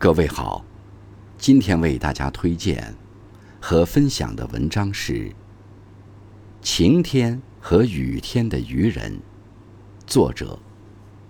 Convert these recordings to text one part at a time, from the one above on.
各位好，今天为大家推荐和分享的文章是《晴天和雨天的渔人》，作者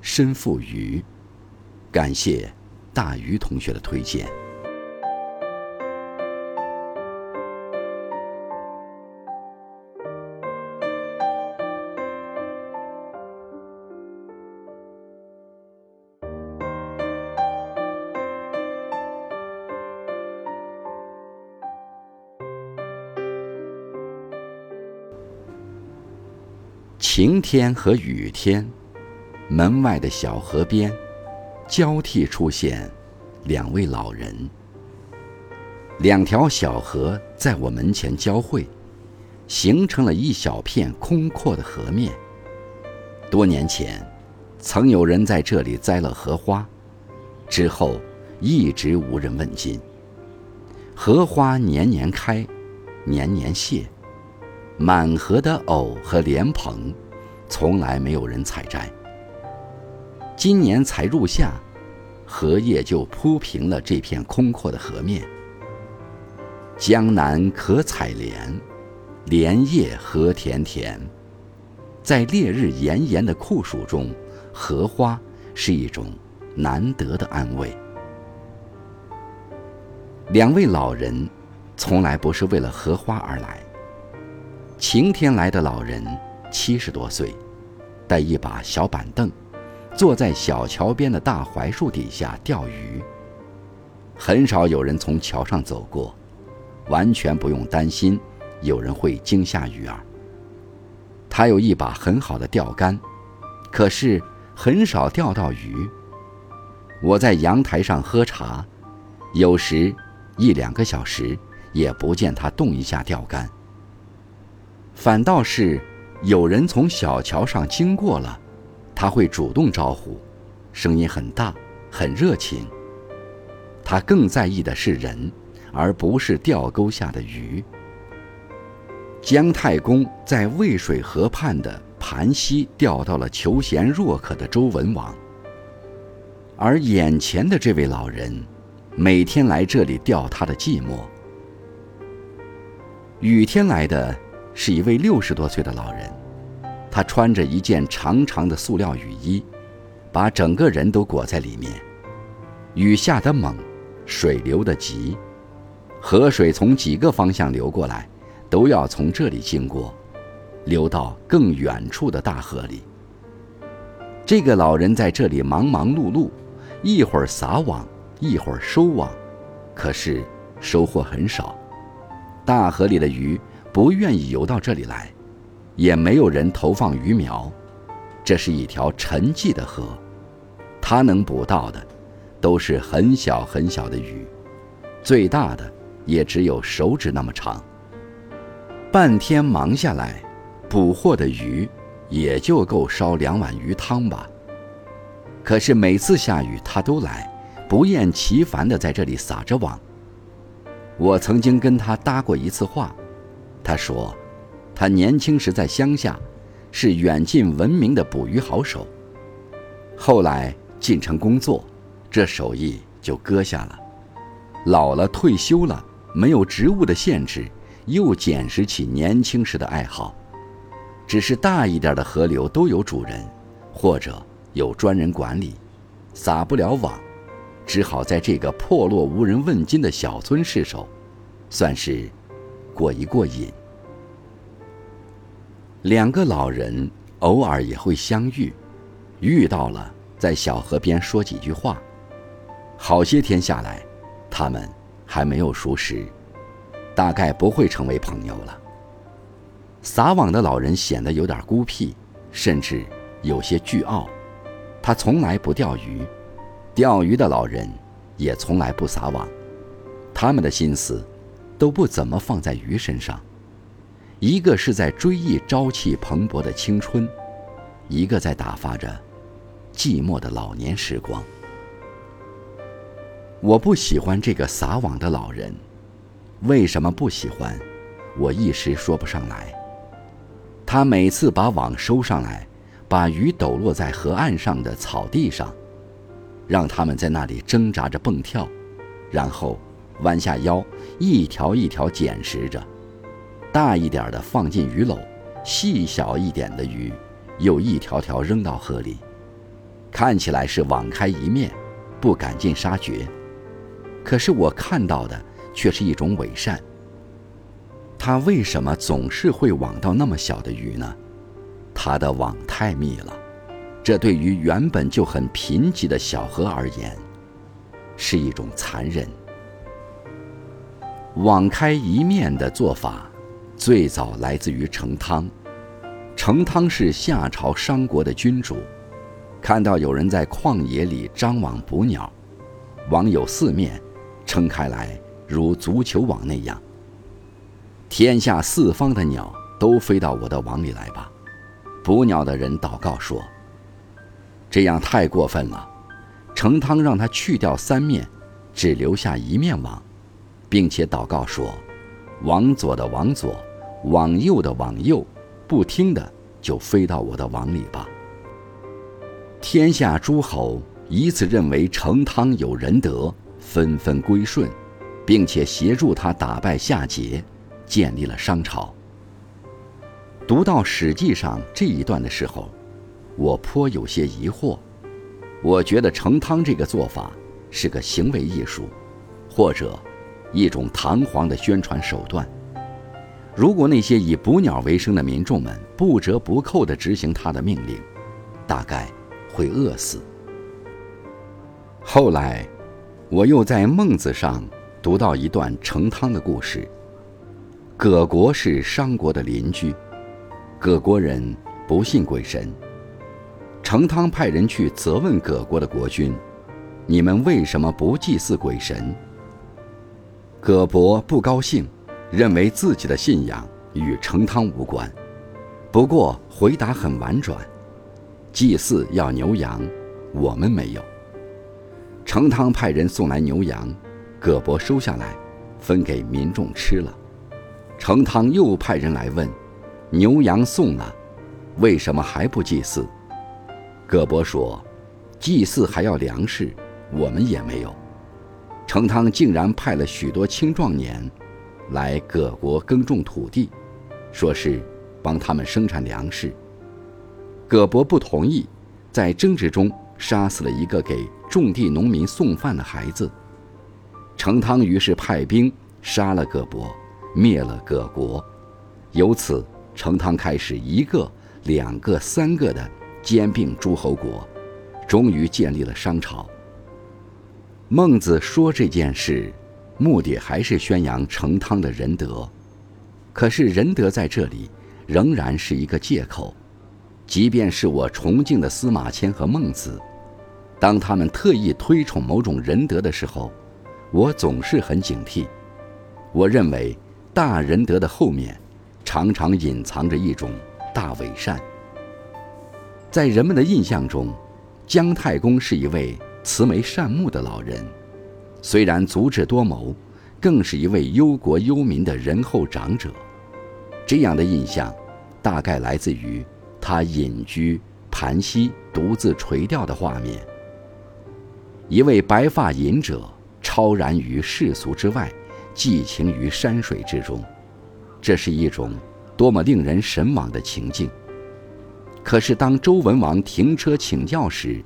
申富余，感谢大鱼同学的推荐。晴天和雨天，门外的小河边，交替出现两位老人。两条小河在我门前交汇，形成了一小片空阔的河面。多年前，曾有人在这里栽了荷花，之后一直无人问津。荷花年年开，年年谢，满河的藕和莲蓬。从来没有人采摘。今年才入夏，荷叶就铺平了这片空阔的河面。江南可采莲，莲叶何田田。在烈日炎炎的酷暑中，荷花是一种难得的安慰。两位老人，从来不是为了荷花而来。晴天来的老人。七十多岁，带一把小板凳，坐在小桥边的大槐树底下钓鱼。很少有人从桥上走过，完全不用担心有人会惊吓鱼儿。他有一把很好的钓竿，可是很少钓到鱼。我在阳台上喝茶，有时一两个小时也不见他动一下钓竿，反倒是。有人从小桥上经过了，他会主动招呼，声音很大，很热情。他更在意的是人，而不是钓钩下的鱼。姜太公在渭水河畔的盘溪钓到了求贤若渴的周文王，而眼前的这位老人，每天来这里钓他的寂寞。雨天来的。是一位六十多岁的老人，他穿着一件长长的塑料雨衣，把整个人都裹在里面。雨下得猛，水流得急，河水从几个方向流过来，都要从这里经过，流到更远处的大河里。这个老人在这里忙忙碌碌，一会儿撒网，一会儿收网，可是收获很少。大河里的鱼。不愿意游到这里来，也没有人投放鱼苗。这是一条沉寂的河，他能捕到的，都是很小很小的鱼，最大的也只有手指那么长。半天忙下来，捕获的鱼也就够烧两碗鱼汤吧。可是每次下雨，他都来，不厌其烦地在这里撒着网。我曾经跟他搭过一次话。他说：“他年轻时在乡下，是远近闻名的捕鱼好手。后来进城工作，这手艺就搁下了。老了退休了，没有职务的限制，又捡拾起年轻时的爱好。只是大一点的河流都有主人，或者有专人管理，撒不了网，只好在这个破落无人问津的小村试手，算是。”过一过瘾。两个老人偶尔也会相遇，遇到了在小河边说几句话。好些天下来，他们还没有熟识，大概不会成为朋友了。撒网的老人显得有点孤僻，甚至有些倨傲。他从来不钓鱼，钓鱼的老人也从来不撒网。他们的心思。都不怎么放在鱼身上，一个是在追忆朝气蓬勃的青春，一个在打发着寂寞的老年时光。我不喜欢这个撒网的老人，为什么不喜欢？我一时说不上来。他每次把网收上来，把鱼抖落在河岸上的草地上，让他们在那里挣扎着蹦跳，然后弯下腰，一条一条捡拾着，大一点的放进鱼篓，细小一点的鱼又一条条扔到河里，看起来是网开一面，不赶尽杀绝。可是我看到的却是一种伪善。他为什么总是会网到那么小的鱼呢？他的网太密了，这对于原本就很贫瘠的小河而言，是一种残忍。网开一面的做法，最早来自于成汤。成汤是夏朝商国的君主，看到有人在旷野里张网捕鸟，网有四面，撑开来如足球网那样。天下四方的鸟都飞到我的网里来吧。捕鸟的人祷告说：“这样太过分了。”成汤让他去掉三面，只留下一面网，并且祷告说：“往左的往左，往右的往右，不听的就飞到我的网里吧。”天下诸侯以此认为成汤有仁德，纷纷归顺，并且协助他打败夏桀。建立了商朝。读到《史记》上这一段的时候，我颇有些疑惑。我觉得成汤这个做法是个行为艺术，或者一种堂皇的宣传手段。如果那些以捕鸟为生的民众们不折不扣地执行他的命令，大概会饿死。后来，我又在《孟子》上读到一段成汤的故事。葛国是商国的邻居，葛国人不信鬼神。成汤派人去责问葛国的国君：“你们为什么不祭祀鬼神？”葛伯不高兴，认为自己的信仰与成汤无关。不过回答很婉转：“祭祀要牛羊，我们没有。”成汤派人送来牛羊，葛伯收下来，分给民众吃了。成汤又派人来问：“牛羊送了，为什么还不祭祀？”葛伯说：“祭祀还要粮食，我们也没有。”成汤竟然派了许多青壮年来葛国耕种土地，说是帮他们生产粮食。葛伯不同意，在争执中杀死了一个给种地农民送饭的孩子。成汤于是派兵杀了葛伯。灭了葛国，由此成汤开始一个、两个、三个的兼并诸侯国，终于建立了商朝。孟子说这件事，目的还是宣扬成汤的仁德。可是仁德在这里仍然是一个借口，即便是我崇敬的司马迁和孟子，当他们特意推崇某种仁德的时候，我总是很警惕。我认为。大仁德的后面，常常隐藏着一种大伪善。在人们的印象中，姜太公是一位慈眉善目的老人，虽然足智多谋，更是一位忧国忧民的仁厚长者。这样的印象，大概来自于他隐居盘溪、独自垂钓的画面。一位白发隐者，超然于世俗之外。寄情于山水之中，这是一种多么令人神往的情境。可是，当周文王停车请教时，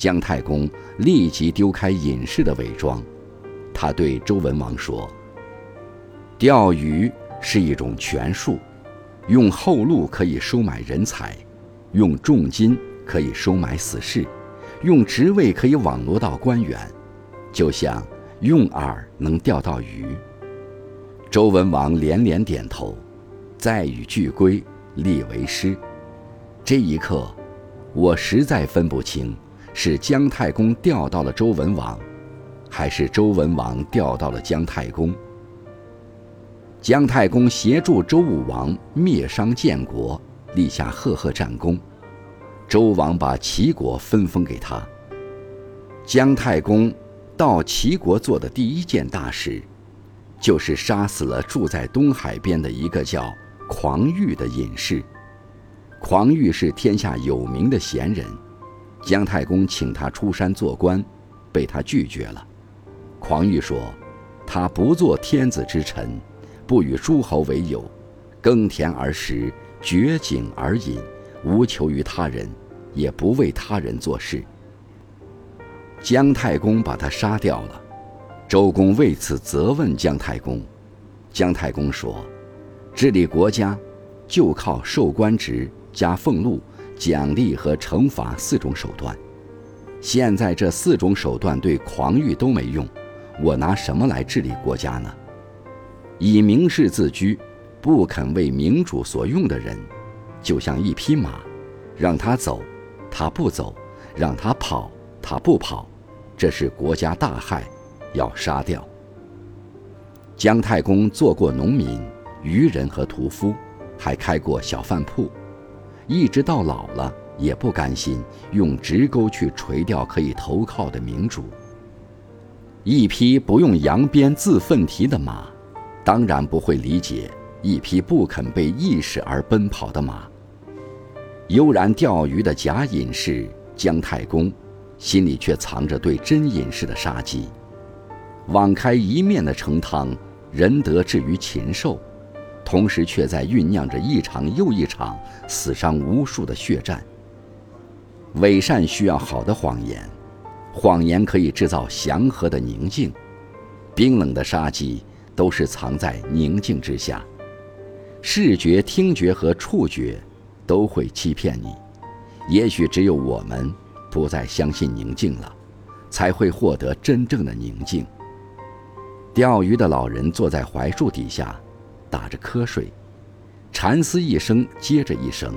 姜太公立即丢开隐士的伪装，他对周文王说：“钓鱼是一种权术，用厚禄可以收买人才，用重金可以收买死士，用职位可以网罗到官员，就像……”用饵能钓到鱼。周文王连连点头，再与俱归，立为师。这一刻，我实在分不清是姜太公钓到了周文王，还是周文王钓到了姜太公。姜太公协助周武王灭商建国，立下赫赫战功。周王把齐国分封给他。姜太公。到齐国做的第一件大事，就是杀死了住在东海边的一个叫狂玉的隐士。狂玉是天下有名的贤人，姜太公请他出山做官，被他拒绝了。狂玉说：“他不做天子之臣，不与诸侯为友，耕田而食，掘井而饮，无求于他人，也不为他人做事。”姜太公把他杀掉了。周公为此责问姜太公。姜太公说：“治理国家，就靠授官职、加俸禄。”奖励和惩罚四种手段，现在这四种手段对狂欲都没用，我拿什么来治理国家呢？以名士自居，不肯为明主所用的人，就像一匹马，让他走，他不走；让他跑，他不跑，这是国家大害，要杀掉。姜太公做过农民、渔人和屠夫，还开过小饭铺。一直到老了，也不甘心用直钩去垂钓可以投靠的明主。一匹不用扬鞭自奋蹄的马，当然不会理解一匹不肯被意识而奔跑的马。悠然钓鱼的假隐士姜太公，心里却藏着对真隐士的杀机。网开一面的成汤，仁德至于禽兽。同时，却在酝酿着一场又一场死伤无数的血战。伪善需要好的谎言，谎言可以制造祥和的宁静。冰冷的杀机都是藏在宁静之下。视觉、听觉和触觉都会欺骗你。也许只有我们不再相信宁静了，才会获得真正的宁静。钓鱼的老人坐在槐树底下。打着瞌睡，蝉嘶一声接着一声，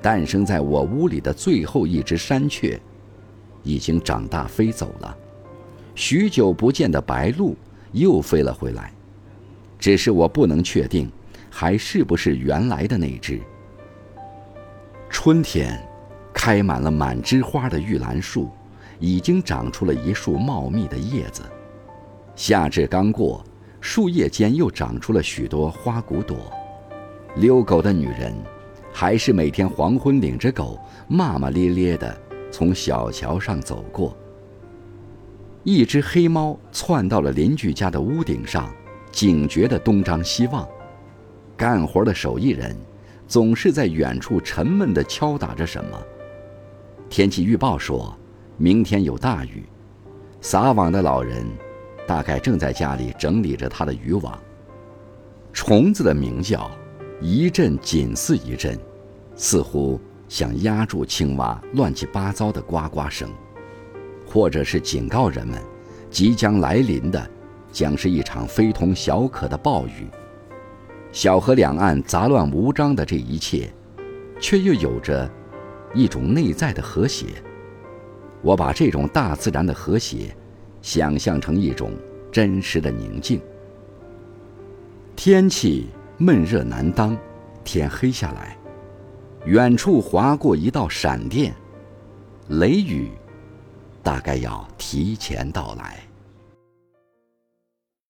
诞生在我屋里的最后一只山雀，已经长大飞走了。许久不见的白鹭又飞了回来，只是我不能确定，还是不是原来的那只。春天，开满了满枝花的玉兰树，已经长出了一束茂密的叶子。夏至刚过。树叶间又长出了许多花骨朵。遛狗的女人，还是每天黄昏领着狗骂骂咧咧地从小桥上走过。一只黑猫窜到了邻居家的屋顶上，警觉地东张西望。干活的手艺人总是在远处沉闷地敲打着什么。天气预报说，明天有大雨。撒网的老人。大概正在家里整理着他的渔网。虫子的鸣叫，一阵紧似一阵，似乎想压住青蛙乱七八糟的呱呱声，或者是警告人们，即将来临的将是一场非同小可的暴雨。小河两岸杂乱无章的这一切，却又有着一种内在的和谐。我把这种大自然的和谐。想象成一种真实的宁静。天气闷热难当，天黑下来，远处划过一道闪电，雷雨大概要提前到来。